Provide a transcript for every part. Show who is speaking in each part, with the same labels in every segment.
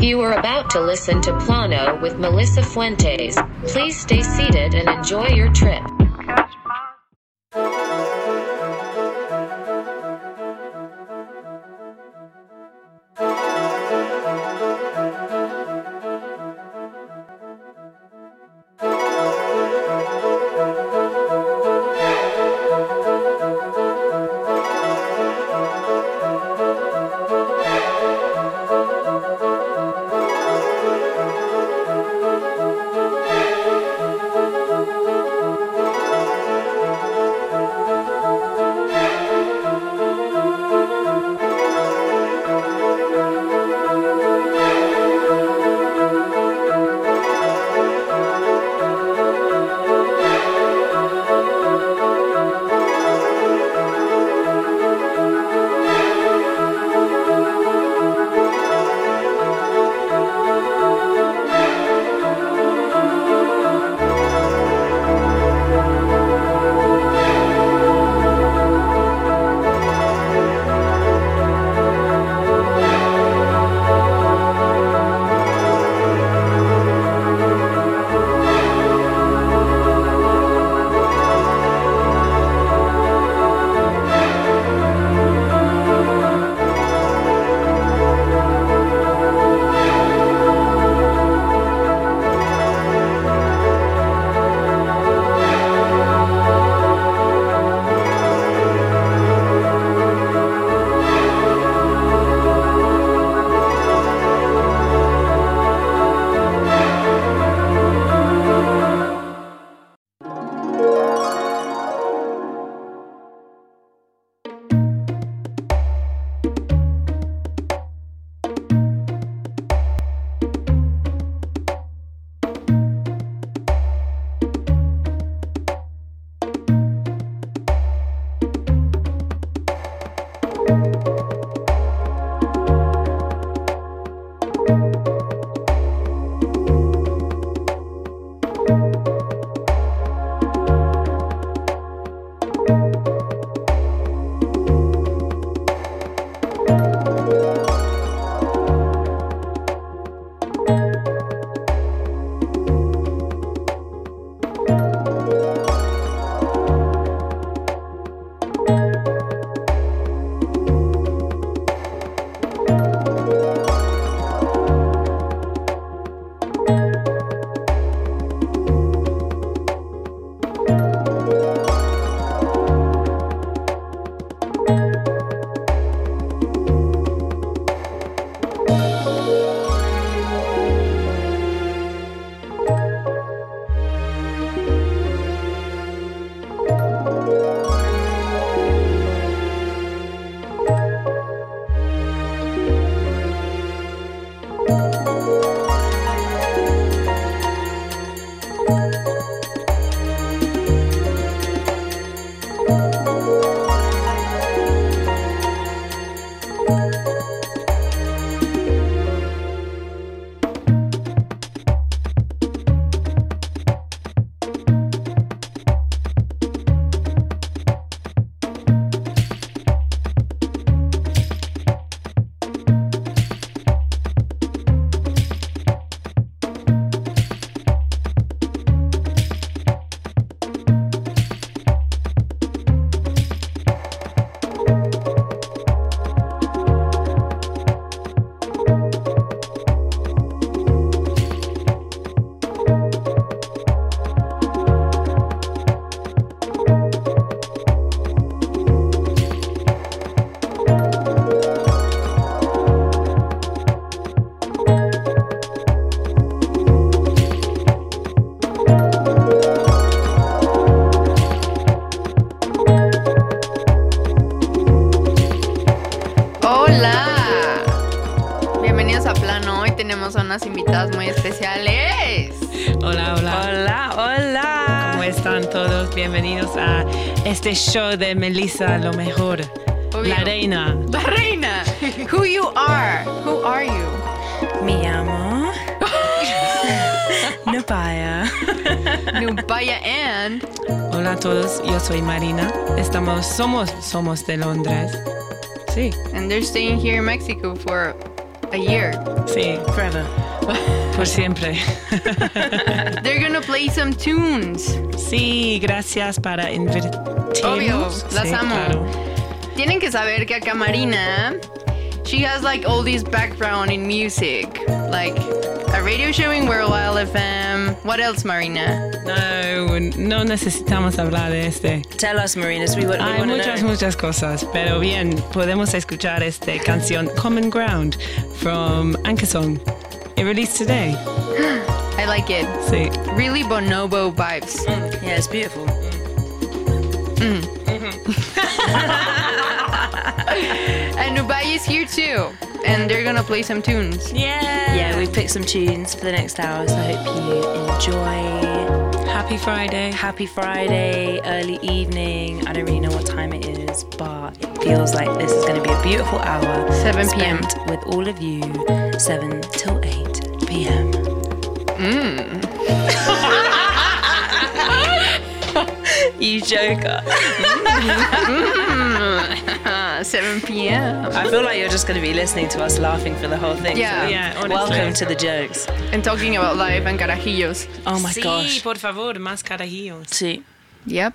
Speaker 1: You are about to listen to Plano with Melissa Fuentes. Please stay seated and enjoy your trip.
Speaker 2: Este show de Melissa, lo mejor.
Speaker 3: Obvio.
Speaker 2: La reina.
Speaker 3: La reina. Who you are? Who are you?
Speaker 4: Me llamo Nubaya.
Speaker 3: Nubaya and
Speaker 2: Hola a todos, yo soy Marina. Estamos, somos, somos de Londres. Sí.
Speaker 3: and they're staying here in Mexico for a year.
Speaker 2: Sí,
Speaker 4: Forever.
Speaker 2: por siempre.
Speaker 3: They're gonna play some tunes.
Speaker 2: Sí, gracias para invitarnos.
Speaker 3: Obvio, las
Speaker 2: Sí,
Speaker 3: amo.
Speaker 2: claro.
Speaker 3: Tienen que saber que acá Mariana, she has like all this background in music. Like a radio show in Worldwide FM. What else, Mariana?
Speaker 2: No, no necesitamos hablar de este.
Speaker 4: Tell us, Mariana, We, want, we
Speaker 2: Hay
Speaker 4: to
Speaker 2: muchas,
Speaker 4: know.
Speaker 2: muchas cosas, pero bien, podemos escuchar esta canción Common Ground from Anchorsong. It released today.
Speaker 3: I like it.
Speaker 2: Sí.
Speaker 3: Really bonobo vibes.
Speaker 4: Mm, yeah, it's beautiful. Mm-hmm.
Speaker 3: And Dubai is here too. And they're gonna play some tunes.
Speaker 2: Yeah.
Speaker 4: Yeah, we've picked some tunes for the next hour, so I hope you enjoy.
Speaker 2: Happy Friday.
Speaker 4: Happy Friday, early evening. I don't really know what time it is, but it feels like this is going to be a beautiful hour.
Speaker 3: 7 p.m.
Speaker 4: spent with all of you, 7 till 8 p.m. Mm. you joker.
Speaker 3: Uh, 7 p.m.
Speaker 4: I feel like you're just going to be listening to us laughing for the whole thing.
Speaker 3: Yeah.
Speaker 4: so
Speaker 2: Yeah, honestly.
Speaker 4: Welcome to the jokes.
Speaker 3: And talking about life and carajillos.
Speaker 4: Oh my
Speaker 2: sí,
Speaker 4: gosh.
Speaker 2: por favor, más carajillos.
Speaker 4: Sí,
Speaker 3: Yep.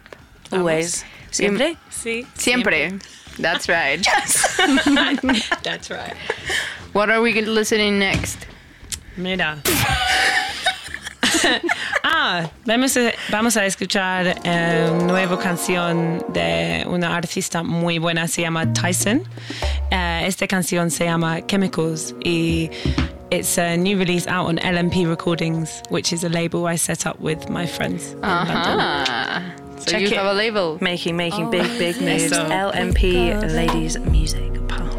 Speaker 4: always. Siempre?
Speaker 2: Sí.
Speaker 3: Siempre. That's right. Yes.
Speaker 2: That's right.
Speaker 3: What are we listening next?
Speaker 2: Mira. ah, vamos a, vamos a escuchar eh, una nueva canción de una artista muy buena, se llama Tyson. Eh, esta canción se llama Chemicals y it's a new release out on LMP Recordings, which is a label I set up with my friends in London.
Speaker 3: Ah. So
Speaker 2: Check
Speaker 3: you
Speaker 2: it.
Speaker 3: have a label.
Speaker 4: Making, making big, big
Speaker 2: yeah.
Speaker 4: moves.
Speaker 2: So-
Speaker 4: LMP Ladies Music Pub.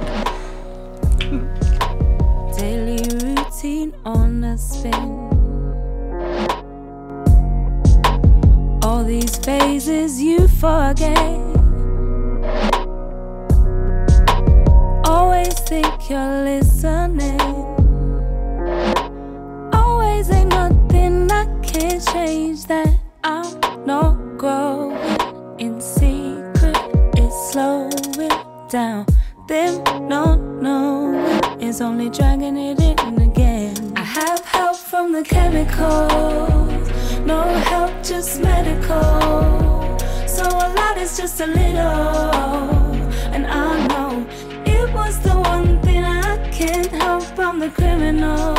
Speaker 5: Daily routine on a spin. All these phases you forget. Always think you're listening. Always ain't nothing I can't change that. I'm not growing in secret. It's slowing down. Them not knowing is only dragging it in again. I have help from the chemicals, is just a little, and I know it was the one thing I can't help. I'm the criminal,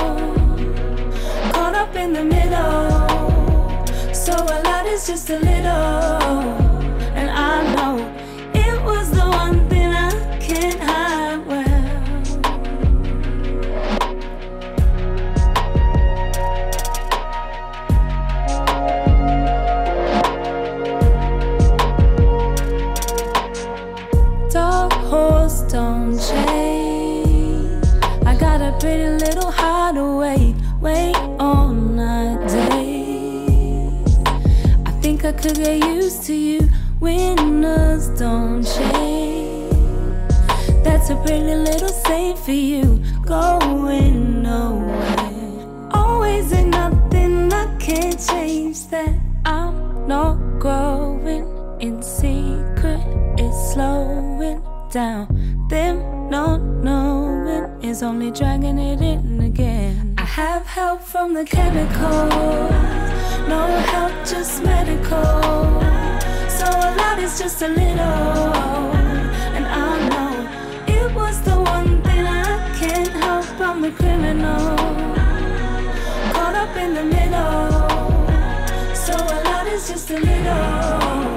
Speaker 5: caught up in the middle. So a lot is just a little, used to you. Winners don't change. That's a pretty little safe for you, going nowhere. Always ain't nothing I can't change that. I'm not growing in secret. It's slowing down. Them not knowing is only dragging it in again. I have help from the chemicals, no help, just medical. So a lot is just a little, and I know it was the one thing I can't help. I'm the criminal, caught up in the middle. So a lot is just a little,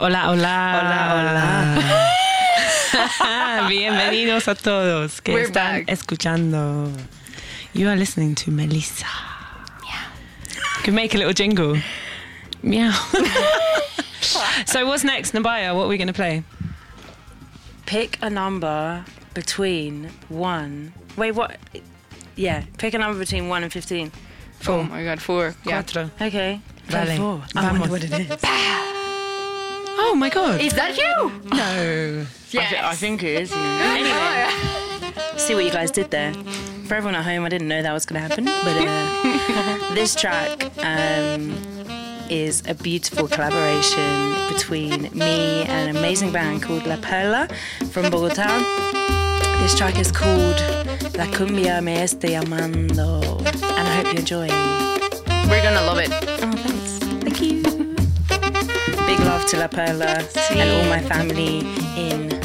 Speaker 3: Hola.
Speaker 2: Hola, hola.
Speaker 6: Hola.
Speaker 2: Bienvenidos a todos que
Speaker 3: We're
Speaker 2: están
Speaker 3: back.
Speaker 2: escuchando. You are listening to Melissa. Meow. Can make a little jingle. Meow. so what's next, Nubya? What are we going to play?
Speaker 6: Pick a number between one. Wait, what? Yeah, pick a number between one and fifteen.
Speaker 3: Oh my god, four. Yeah.
Speaker 2: Cuatro.
Speaker 6: Okay.
Speaker 2: Vale.
Speaker 6: four. I
Speaker 2: Vamos.
Speaker 6: wonder what it is.
Speaker 2: Oh my god.
Speaker 3: Is that you?
Speaker 2: No.
Speaker 6: I, thi- I think it is. You know. Anyway, see what you guys did there. For everyone at home, I didn't know that was going to happen, but uh, this track um, is a beautiful collaboration between me and an amazing band called La Perla from Bogota. This track is called La Cumbia Me Está Llamando, and I hope you enjoy.
Speaker 3: We're gonna love it.
Speaker 6: Big love to La Perla and all my family in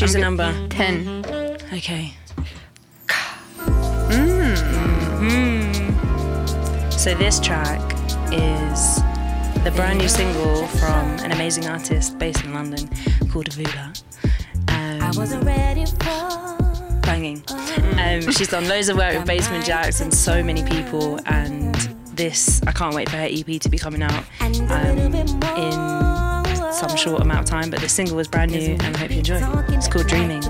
Speaker 3: Choose I'm
Speaker 6: a number.
Speaker 3: Ten.
Speaker 6: Okay. Mm. So this track is the brand new single from an amazing artist based in London called Avula. Um,
Speaker 7: Wasn't ready for.
Speaker 6: banging. Um, she's done loads of work with Basement Jaxx and so many people, and this I can't wait for her EP to be coming out um, in some short amount of time. But the single was brand new, and I hope you enjoy. It's called Dreaming.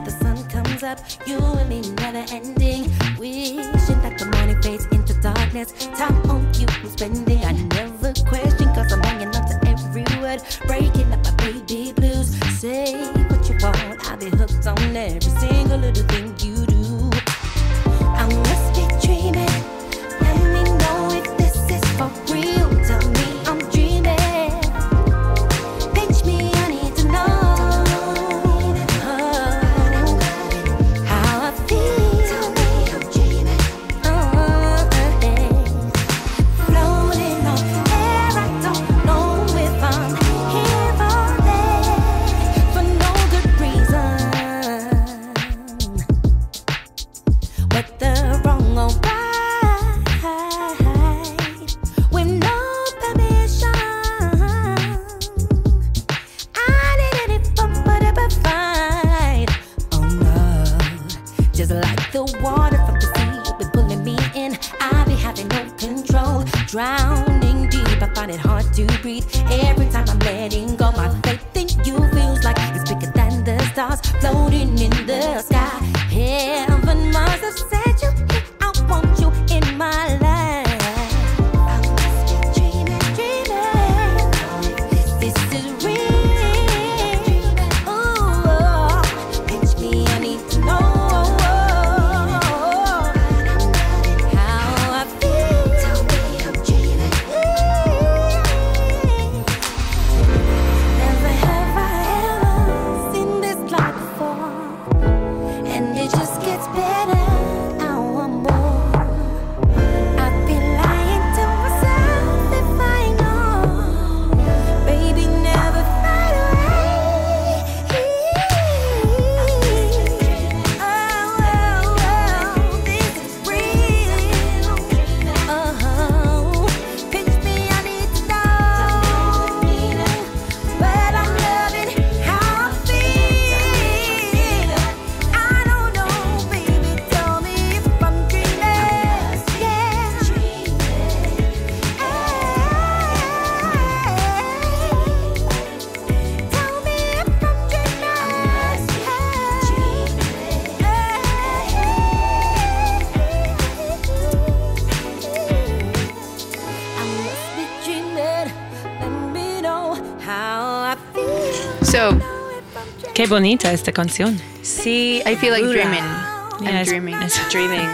Speaker 8: bonita esta canción.
Speaker 4: Sí,
Speaker 3: I feel like dreaming.
Speaker 8: Yeah,
Speaker 3: I'm dreaming.
Speaker 8: It's
Speaker 4: dreaming.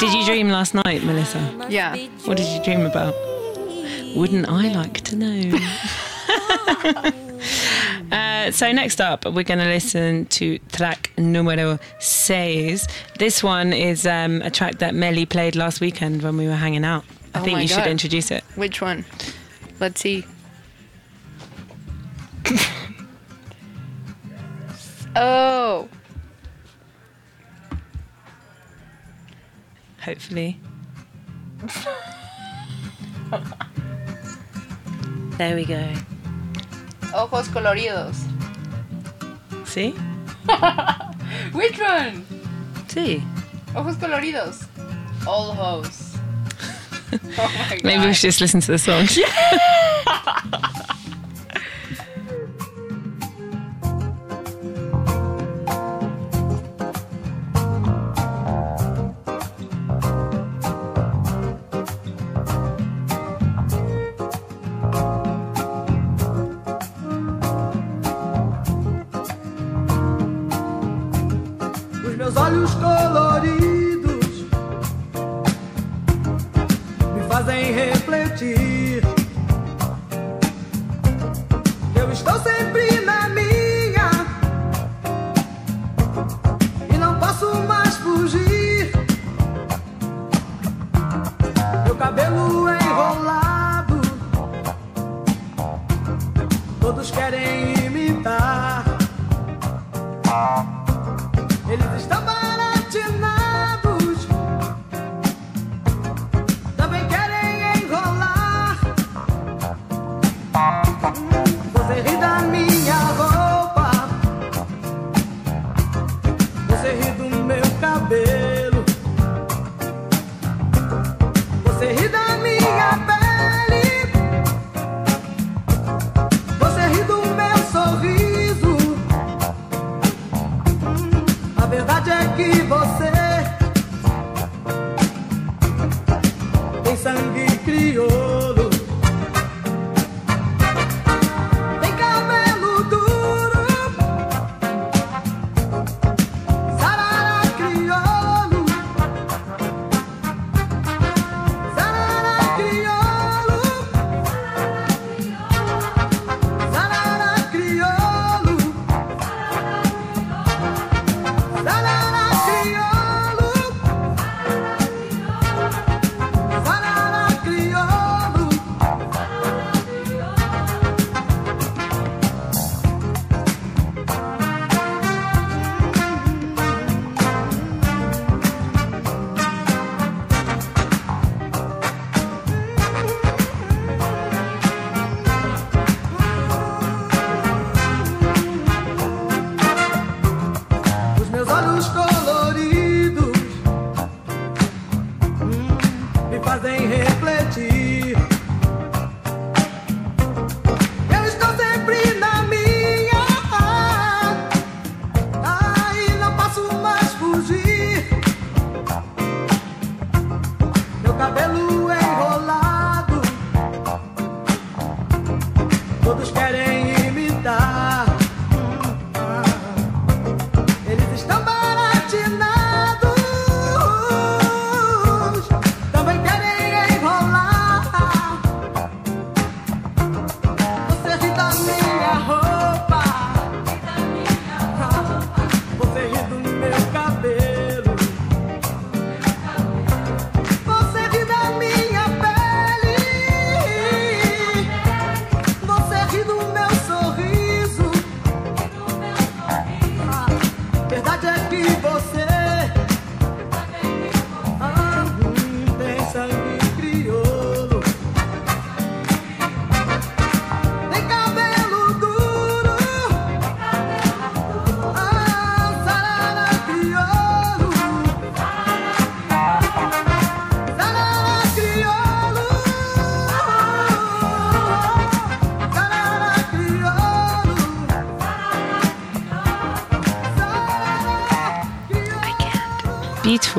Speaker 8: Did you dream last night, Melissa?
Speaker 3: Yeah.
Speaker 8: What did you dream about? Wouldn't I like to know? uh, so next up, we're going to listen to track numero seis. This one is um, a track that Melly played last weekend when we were hanging out. I
Speaker 3: oh
Speaker 8: think you
Speaker 3: God.
Speaker 8: should introduce it.
Speaker 3: Which one? Let's see. Oh.
Speaker 8: Hopefully.
Speaker 4: there we go.
Speaker 3: Ojos coloridos.
Speaker 8: See?
Speaker 3: Which one?
Speaker 4: See?
Speaker 3: Ojos coloridos. All hoes. oh my god.
Speaker 8: Maybe we should just listen to the song. and be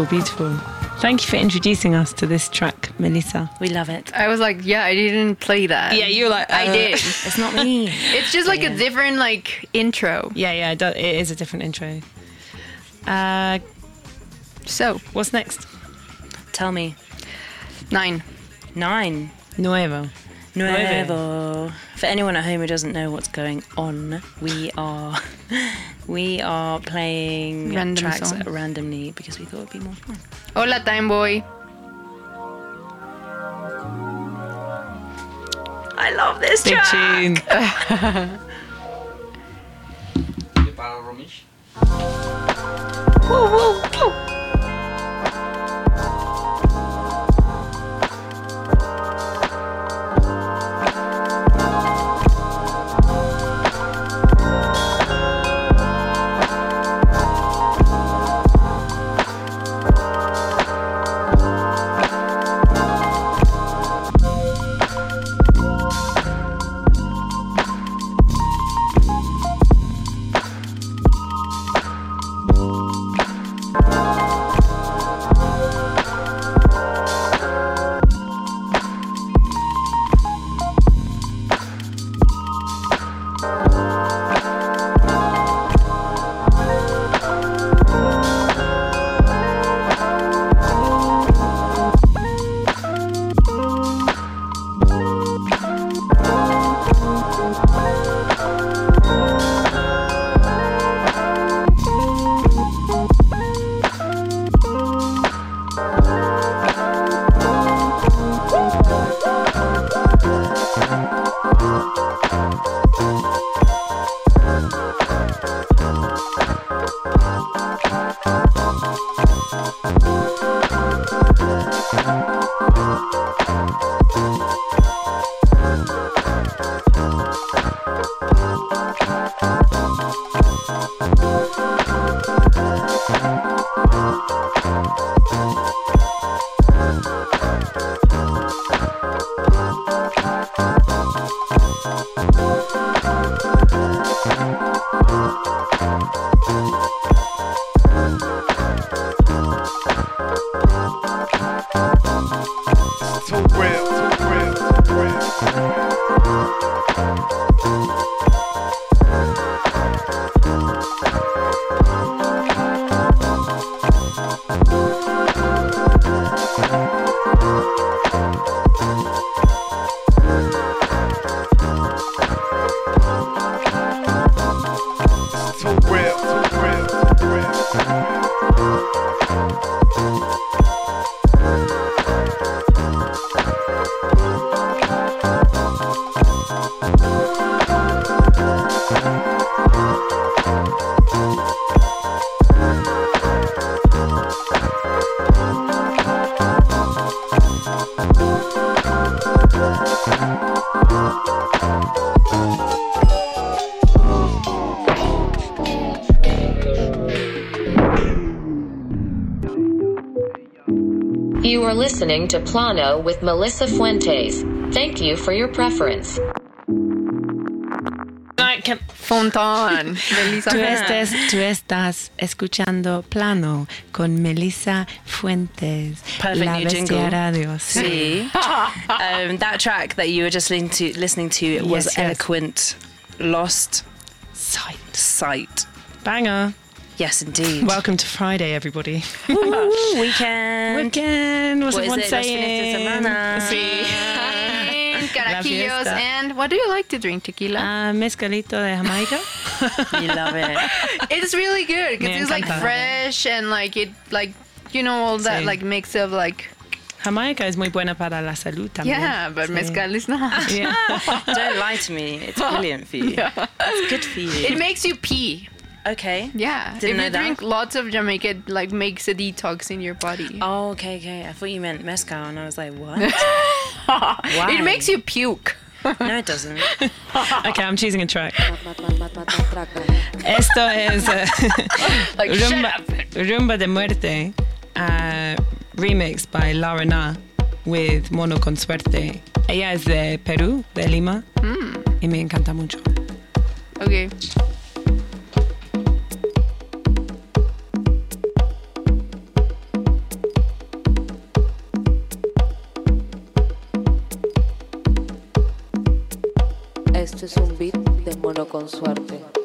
Speaker 2: Beautiful, beautiful. Thank you for introducing us to this track, Melissa.
Speaker 4: We love it.
Speaker 3: I was like, yeah, I didn't play that.
Speaker 2: Yeah, you're like,
Speaker 3: I
Speaker 2: uh,
Speaker 3: did.
Speaker 4: It's not me.
Speaker 3: It's just like a different like intro.
Speaker 2: Yeah, yeah, it is a different intro. Uh,
Speaker 3: So
Speaker 2: what's next?
Speaker 4: Tell me.
Speaker 3: nine.
Speaker 4: Nine.
Speaker 2: Nuevo.
Speaker 4: Nuevo. For anyone at home who doesn't know what's going on, we are we are playing
Speaker 3: Random
Speaker 4: tracks
Speaker 3: songs.
Speaker 4: randomly because we thought it'd be more fun.
Speaker 3: Hola, Time Boy.
Speaker 4: I love this
Speaker 2: Big
Speaker 4: track.
Speaker 2: tune.
Speaker 9: Para Romish.
Speaker 10: Too
Speaker 1: listening to Plano with Melissa Fuentes. Thank you for your preference.
Speaker 2: Like
Speaker 3: Fontán. Melissa
Speaker 2: tú,
Speaker 3: Fontán.
Speaker 2: estés, tú estás escuchando Plano con Melissa Fuentes.
Speaker 4: Perfect
Speaker 2: La
Speaker 4: new
Speaker 2: Bestia
Speaker 4: jingle.
Speaker 2: Radio. Sí.
Speaker 4: See, um, that track that you were just listening to, listening to was
Speaker 2: Yes, yes.
Speaker 4: eloquent. Lost
Speaker 2: Sight.
Speaker 4: sight.
Speaker 2: Banger.
Speaker 4: Yes, indeed.
Speaker 2: Welcome to Friday, everybody.
Speaker 4: Woo, weekend.
Speaker 2: Weekend. What's
Speaker 4: What is
Speaker 2: everyone
Speaker 4: it? Los
Speaker 2: saying? Sí.
Speaker 3: Carajillos. And what do you like to drink? Tequila?
Speaker 2: Ah, mezcalito de Jamaica.
Speaker 4: You love it.
Speaker 3: it's really good because
Speaker 2: Me
Speaker 3: it's like fresh and like it like you know all that
Speaker 2: Sí.
Speaker 3: like mix of like
Speaker 2: Jamaica es muy buena para la salud también.
Speaker 3: yeah, but
Speaker 2: Sí.
Speaker 3: mezcal is not.
Speaker 2: Yeah.
Speaker 4: Don't lie to me. It's brilliant for you. It's good for you.
Speaker 3: It makes you pee.
Speaker 4: Okay.
Speaker 3: Yeah.
Speaker 4: Didn't
Speaker 3: if
Speaker 4: know
Speaker 3: you
Speaker 4: that.
Speaker 3: drink lots of Jamaica, it like makes a detox in your body.
Speaker 4: Oh, okay, okay. I thought you meant mezcal, and I was like, what? Why?
Speaker 3: It makes you puke.
Speaker 4: No, it doesn't.
Speaker 2: Okay, I'm choosing a track. Esto es eh,
Speaker 3: Like
Speaker 2: Rumba. Rumba de Muerte, uh, remixed by Lara Na with Mono con Suerte. Ella es de Perú, de Lima, y me encanta mucho.
Speaker 3: Okay.
Speaker 11: Es un beat de mono con suerte.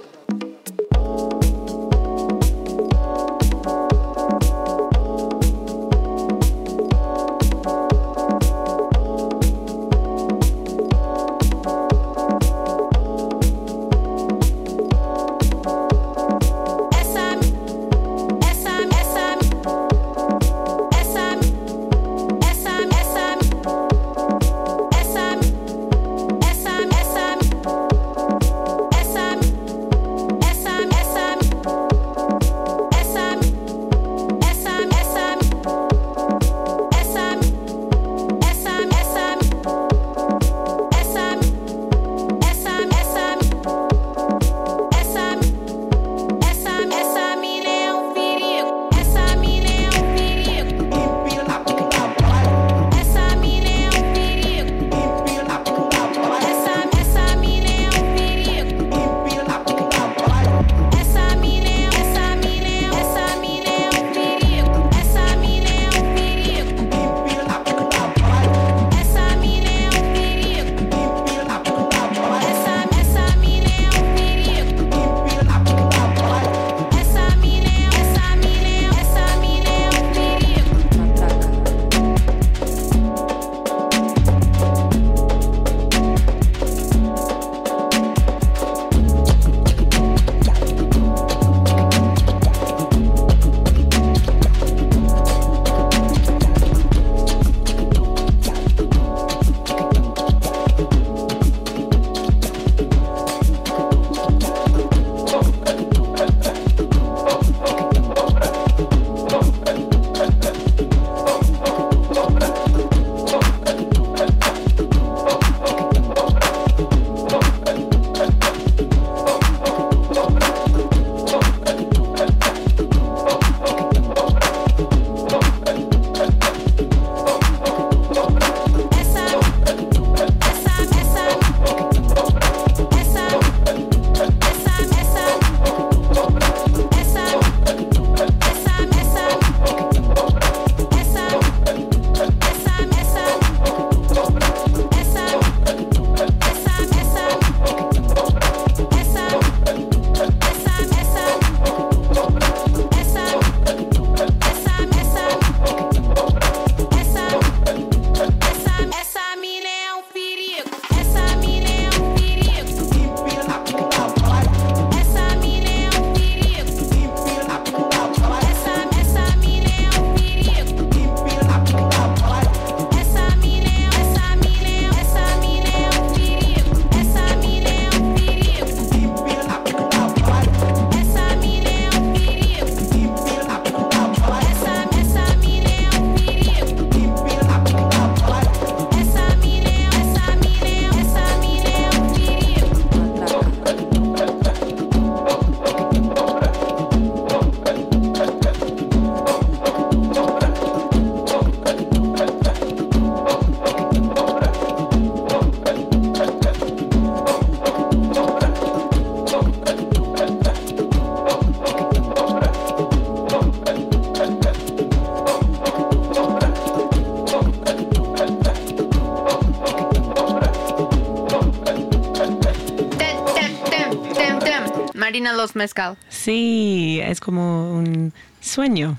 Speaker 3: Mezcal.
Speaker 2: Sí, es como un sueño.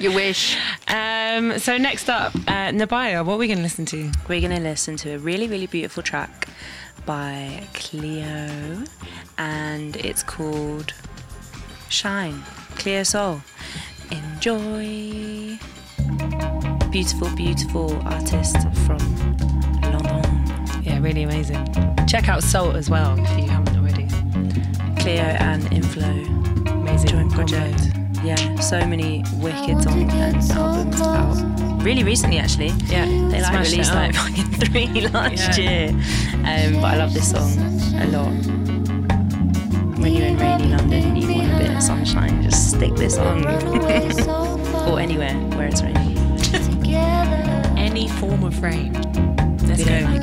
Speaker 3: You wish.
Speaker 2: Um, so next up, uh, Nubya, what are we going to listen to?
Speaker 12: We're going to listen to a really, really beautiful track by Cleo, and it's called Shine, Cleo Sol. Enjoy. Beautiful, beautiful artist from London.
Speaker 2: Yeah, really amazing. Check out SAULT as well if you haven't already.
Speaker 12: Cleo and Inflo
Speaker 2: Amazing
Speaker 12: joint project. Yeah, so many wicked songs and albums out. Really recently, actually.
Speaker 2: Yeah,
Speaker 12: They like
Speaker 2: smashed
Speaker 12: released like fucking three last
Speaker 2: Yeah.
Speaker 12: year. Um, but I love this song a lot. When you're in rainy London and you want a bit of sunshine, just stick this on. or anywhere where it's raining.
Speaker 2: Any form of rain. Let's
Speaker 12: We
Speaker 2: go.
Speaker 12: like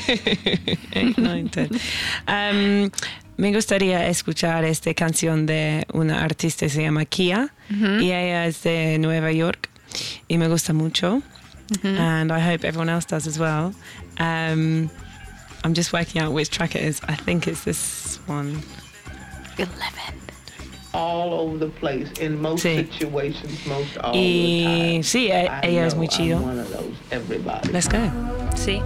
Speaker 2: Um, me gustaría escuchar esta canción de una artista que se llama Kia y ella es de Nueva York y me gusta mucho. And I hope everyone else does as well. Um, I'm just working out which track it is. I think it's this one.
Speaker 3: Eleven.
Speaker 13: all over the place in most
Speaker 2: Sí.
Speaker 13: situations, most all
Speaker 2: Y
Speaker 13: the time.
Speaker 2: sí,
Speaker 13: I
Speaker 2: ella es
Speaker 13: know
Speaker 2: muy chido.
Speaker 13: I'm one of those, everybody.
Speaker 2: Let's go.
Speaker 12: See?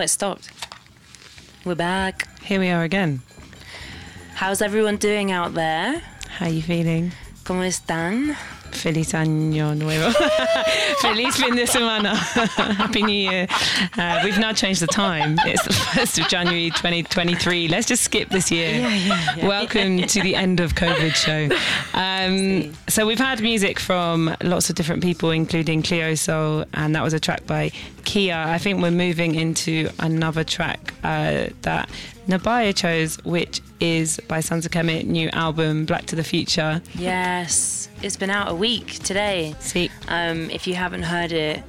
Speaker 4: It stopped. We're back.
Speaker 2: Here we are again.
Speaker 4: How's everyone doing out there?
Speaker 2: How are you feeling?
Speaker 4: ¿Cómo están?
Speaker 2: Feliz año nuevo. Feliz fin de semana. Happy New Year. Uh, we've now changed the time. It's the 1st of January 2023. Let's just skip this year. Yeah, yeah. Welcome to the end of COVID show. Um, so we've had music from lots of different people, including Cleo Sol, and that was a track by Kia. I think we're moving into another track uh, that Nubya chose, which is by Sons of Kemet new album Black to the Future.
Speaker 4: Yes, it's been out a week today.
Speaker 2: See,
Speaker 4: Um, if you haven't heard it,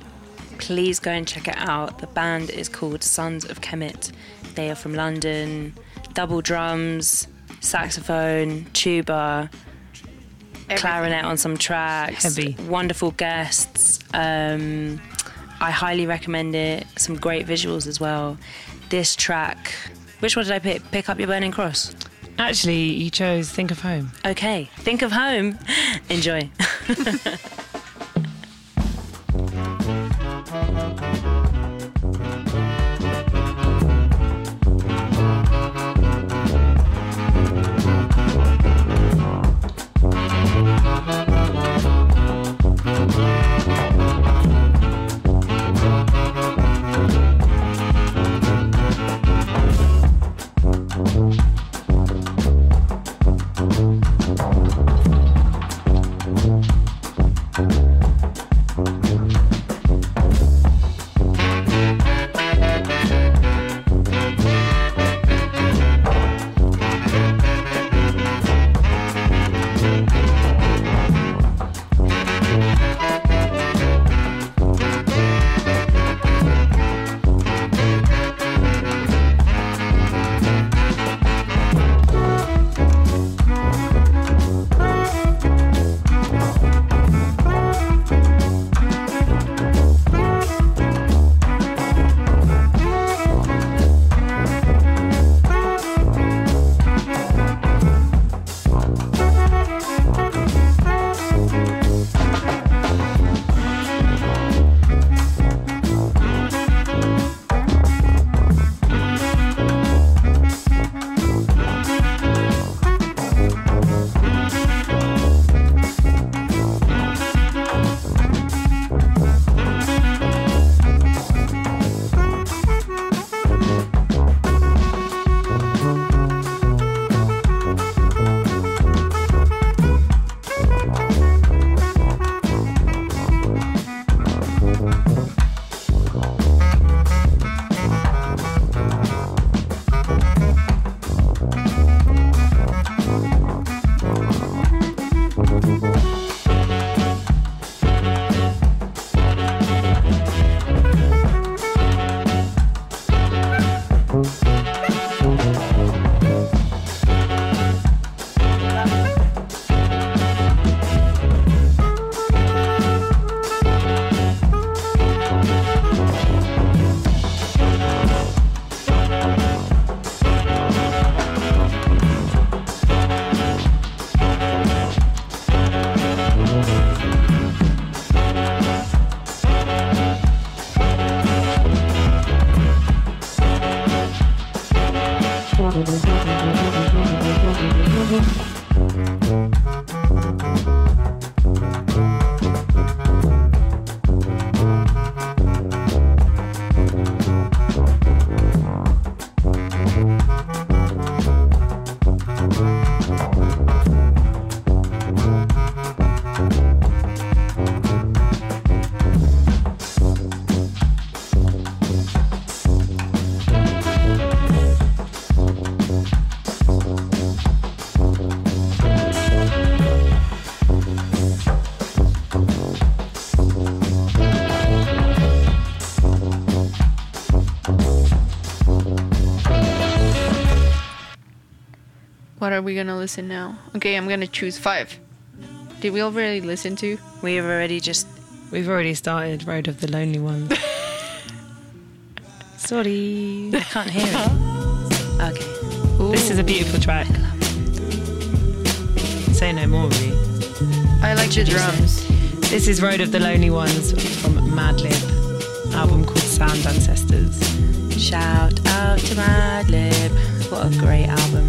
Speaker 4: please go and check it out. The band is called Sons of Kemet. They are from London. Double drums, saxophone, tuba, clarinet on some tracks.
Speaker 2: Heavy.
Speaker 4: Wonderful guests. Um, I highly recommend it. Some great visuals as well. This track. Which one did I pick? Pick up your burning cross.
Speaker 2: Actually, you chose Think of Home.
Speaker 4: Okay, think of home. Enjoy.
Speaker 3: What are we gonna listen now? Okay, I'm gonna choose five. Did we already listen to?
Speaker 14: We've already just.
Speaker 2: We've already started Road of the Lonely Ones. Sorry.
Speaker 14: I can't hear it. Okay.
Speaker 2: This is a beautiful track. Say no more, Ree.
Speaker 3: I like the drums.
Speaker 2: This is Road of the Lonely Ones from Madlib, album called Sound Ancestors.
Speaker 14: Shout out to Madlib. What a great album.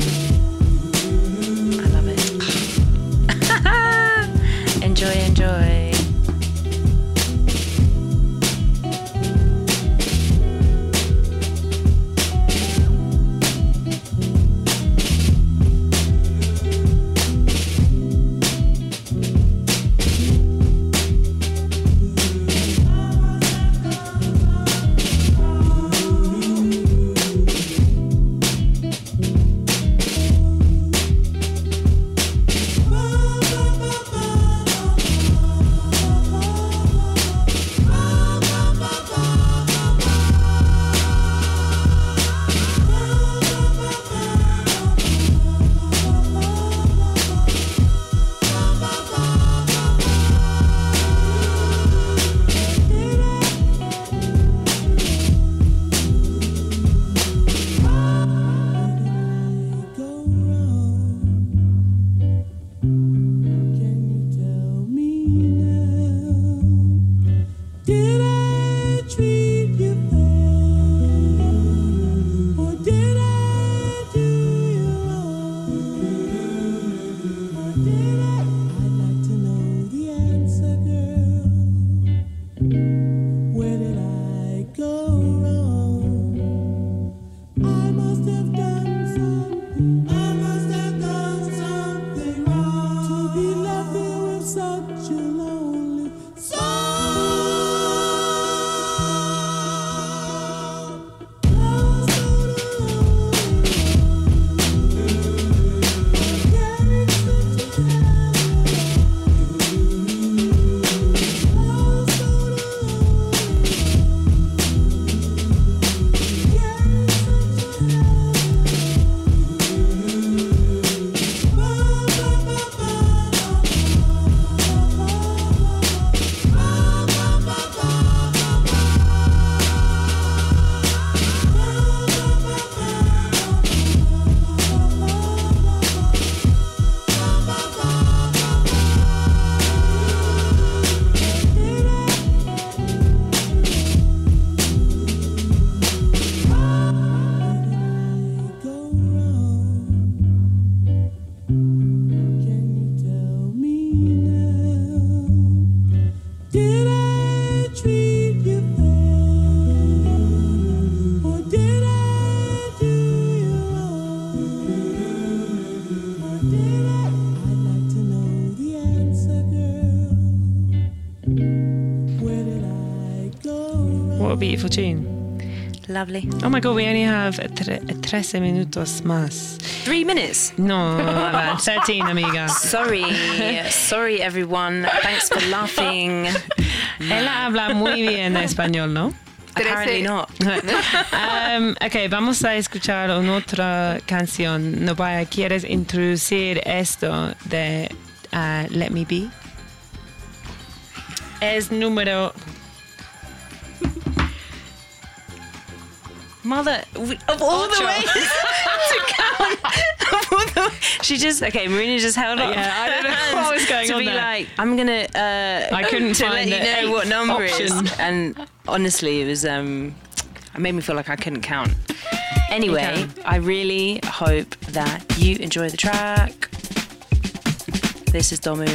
Speaker 14: Lovely.
Speaker 2: Oh my god, we only have tre- 13 minutos más.
Speaker 14: Three minutes?
Speaker 2: No, about 13, amiga.
Speaker 14: Sorry. Sorry, everyone. Thanks for laughing.
Speaker 2: Ella habla muy bien español, ¿no?
Speaker 14: Apparently not.
Speaker 2: Um, ok, vamos a escuchar una otra canción. Nobaya, ¿quieres introducir esto de uh, Let Me Be? Es número...
Speaker 14: Mother, we- of all the ways to count, of all the- she just okay. Mariana just held up.
Speaker 2: Yeah, I don't know what was going
Speaker 14: to
Speaker 2: on
Speaker 14: be
Speaker 2: there.
Speaker 14: like, I'm gonna. Uh,
Speaker 2: I couldn't
Speaker 14: to let you know what number
Speaker 2: option.
Speaker 14: is, and honestly, it was um, it made me feel like I couldn't count. Anyway, I really hope that you enjoy the track. This is Domu.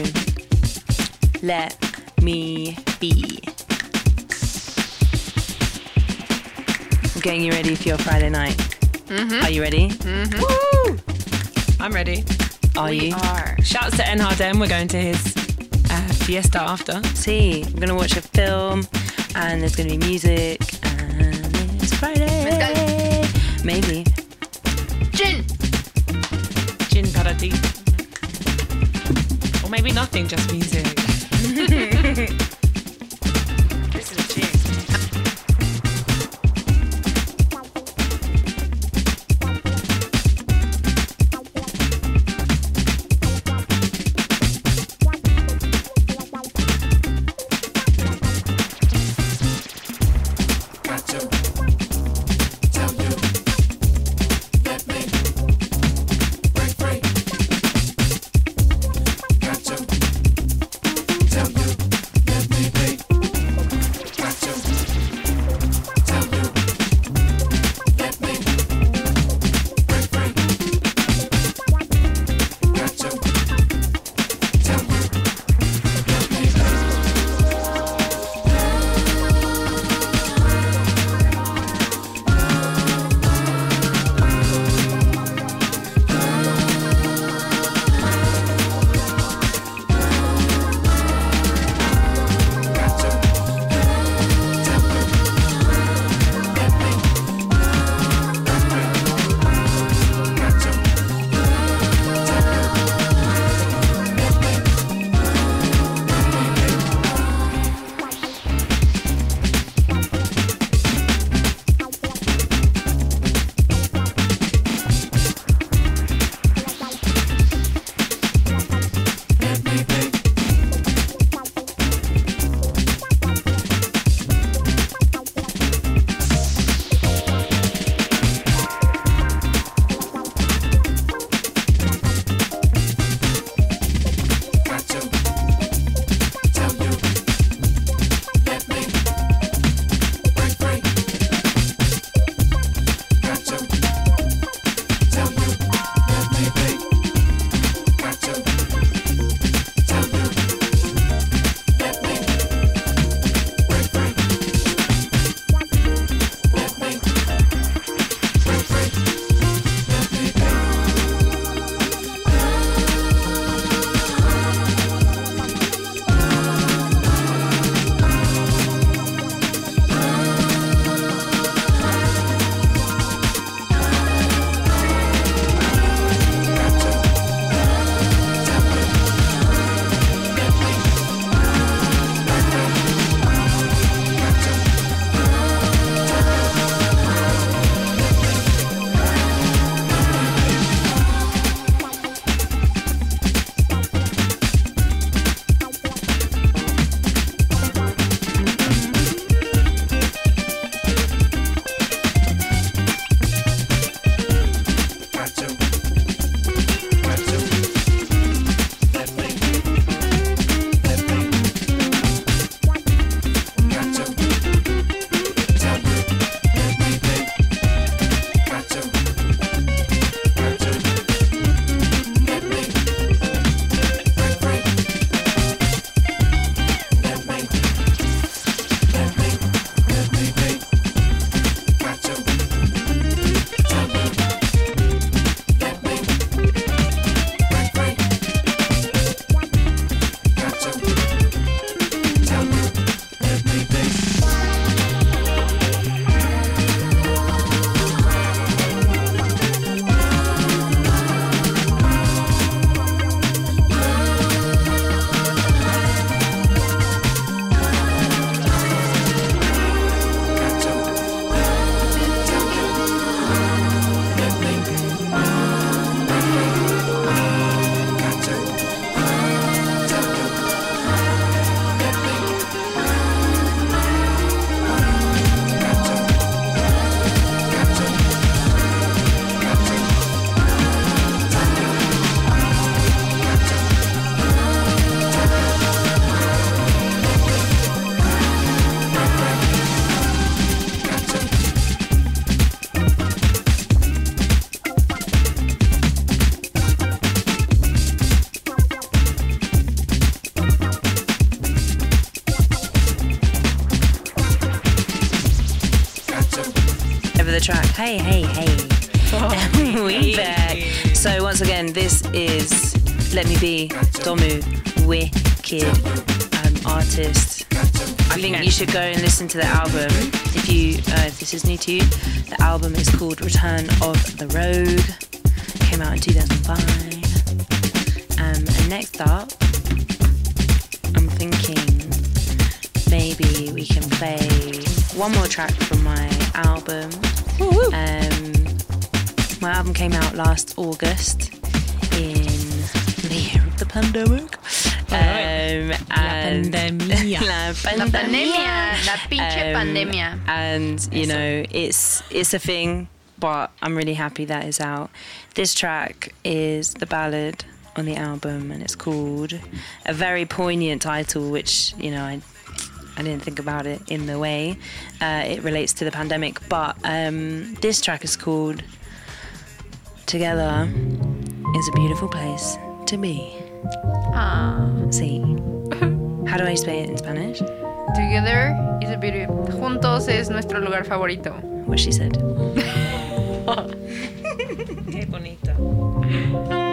Speaker 14: Let me be. Getting you ready for your Friday night.
Speaker 3: Mhm.
Speaker 14: Are you ready?
Speaker 3: Mhm.
Speaker 2: Woo! I'm ready.
Speaker 14: Are you?
Speaker 3: Are.
Speaker 2: Shouts to Enhardem. We're going to his uh, fiesta after.
Speaker 14: See, we're gonna watch a film, and there's gonna be music, and it's Friday. Maybe.
Speaker 3: Gin.
Speaker 2: Gin para ti. Or maybe nothing, just music.
Speaker 4: Let Me Be Domu Wicked um, artist. I think you should go and listen to the album if you uh, if this is new to you. The album is called Return of the Rogue. Came out in 2005. Um, and next up, I'm thinking maybe we can play one more track from my album. Um, my album came out last August in the year of the pandemic. Um, and
Speaker 2: pandemia.
Speaker 4: La
Speaker 3: La pandemia, la pinche
Speaker 4: Um,
Speaker 3: pandemia.
Speaker 4: and you know it's it's a thing but i'm really happy that it's out this track is the ballad on the album and it's called a very poignant title which you know i I didn't think about it in the way uh, it relates to the pandemic, but um, this track is called Together is a Beautiful Place to Be.
Speaker 3: Ah.
Speaker 4: See. How do I say it in Spanish?
Speaker 3: Together is a beauty. Juntos es nuestro lugar favorito.
Speaker 4: What she said.
Speaker 2: Qué bonito.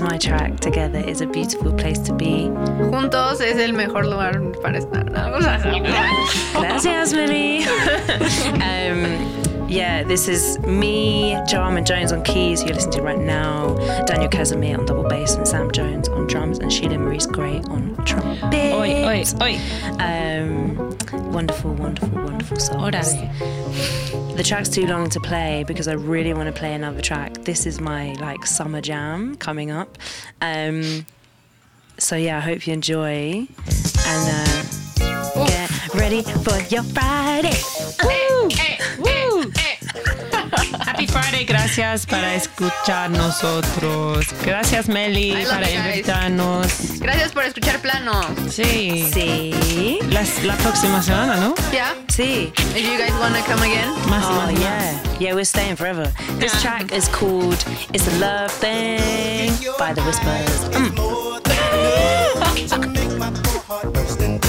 Speaker 4: is my track. Together is a beautiful place to be.
Speaker 3: Juntos es el mejor lugar para estar. Vamos a
Speaker 4: Gracias, Meli. um, yeah, this is me, Joe Armon-Jones on keys, who you're listening to right now, Daniel Casimir on double bass, and Sam Jones on drums, and Sheila Maurice-Grey on trumpet.
Speaker 2: Oi, oi, oi.
Speaker 4: Um, wonderful, wonderful, wonderful songs.
Speaker 2: Órale.
Speaker 4: The track's too long to play because I really want to play another track. This is my like summer jam coming up. Um, so yeah, I hope you enjoy and uh, get ready for your Friday.
Speaker 2: Woo! Woo! Happy Friday, gracias para escuchar nosotros. Gracias Meli para invitarnos.
Speaker 3: Gracias por escuchar plano.
Speaker 2: Sí.
Speaker 4: Sí.
Speaker 2: Las- la próxima semana, ¿no?
Speaker 3: Yeah.
Speaker 4: See.
Speaker 3: If you guys wanna come again.
Speaker 2: Más,
Speaker 4: Oh
Speaker 2: más, más.
Speaker 4: yeah, yeah, we're staying forever. This track is called "It's a Love Thing" by the Whispers. Mm.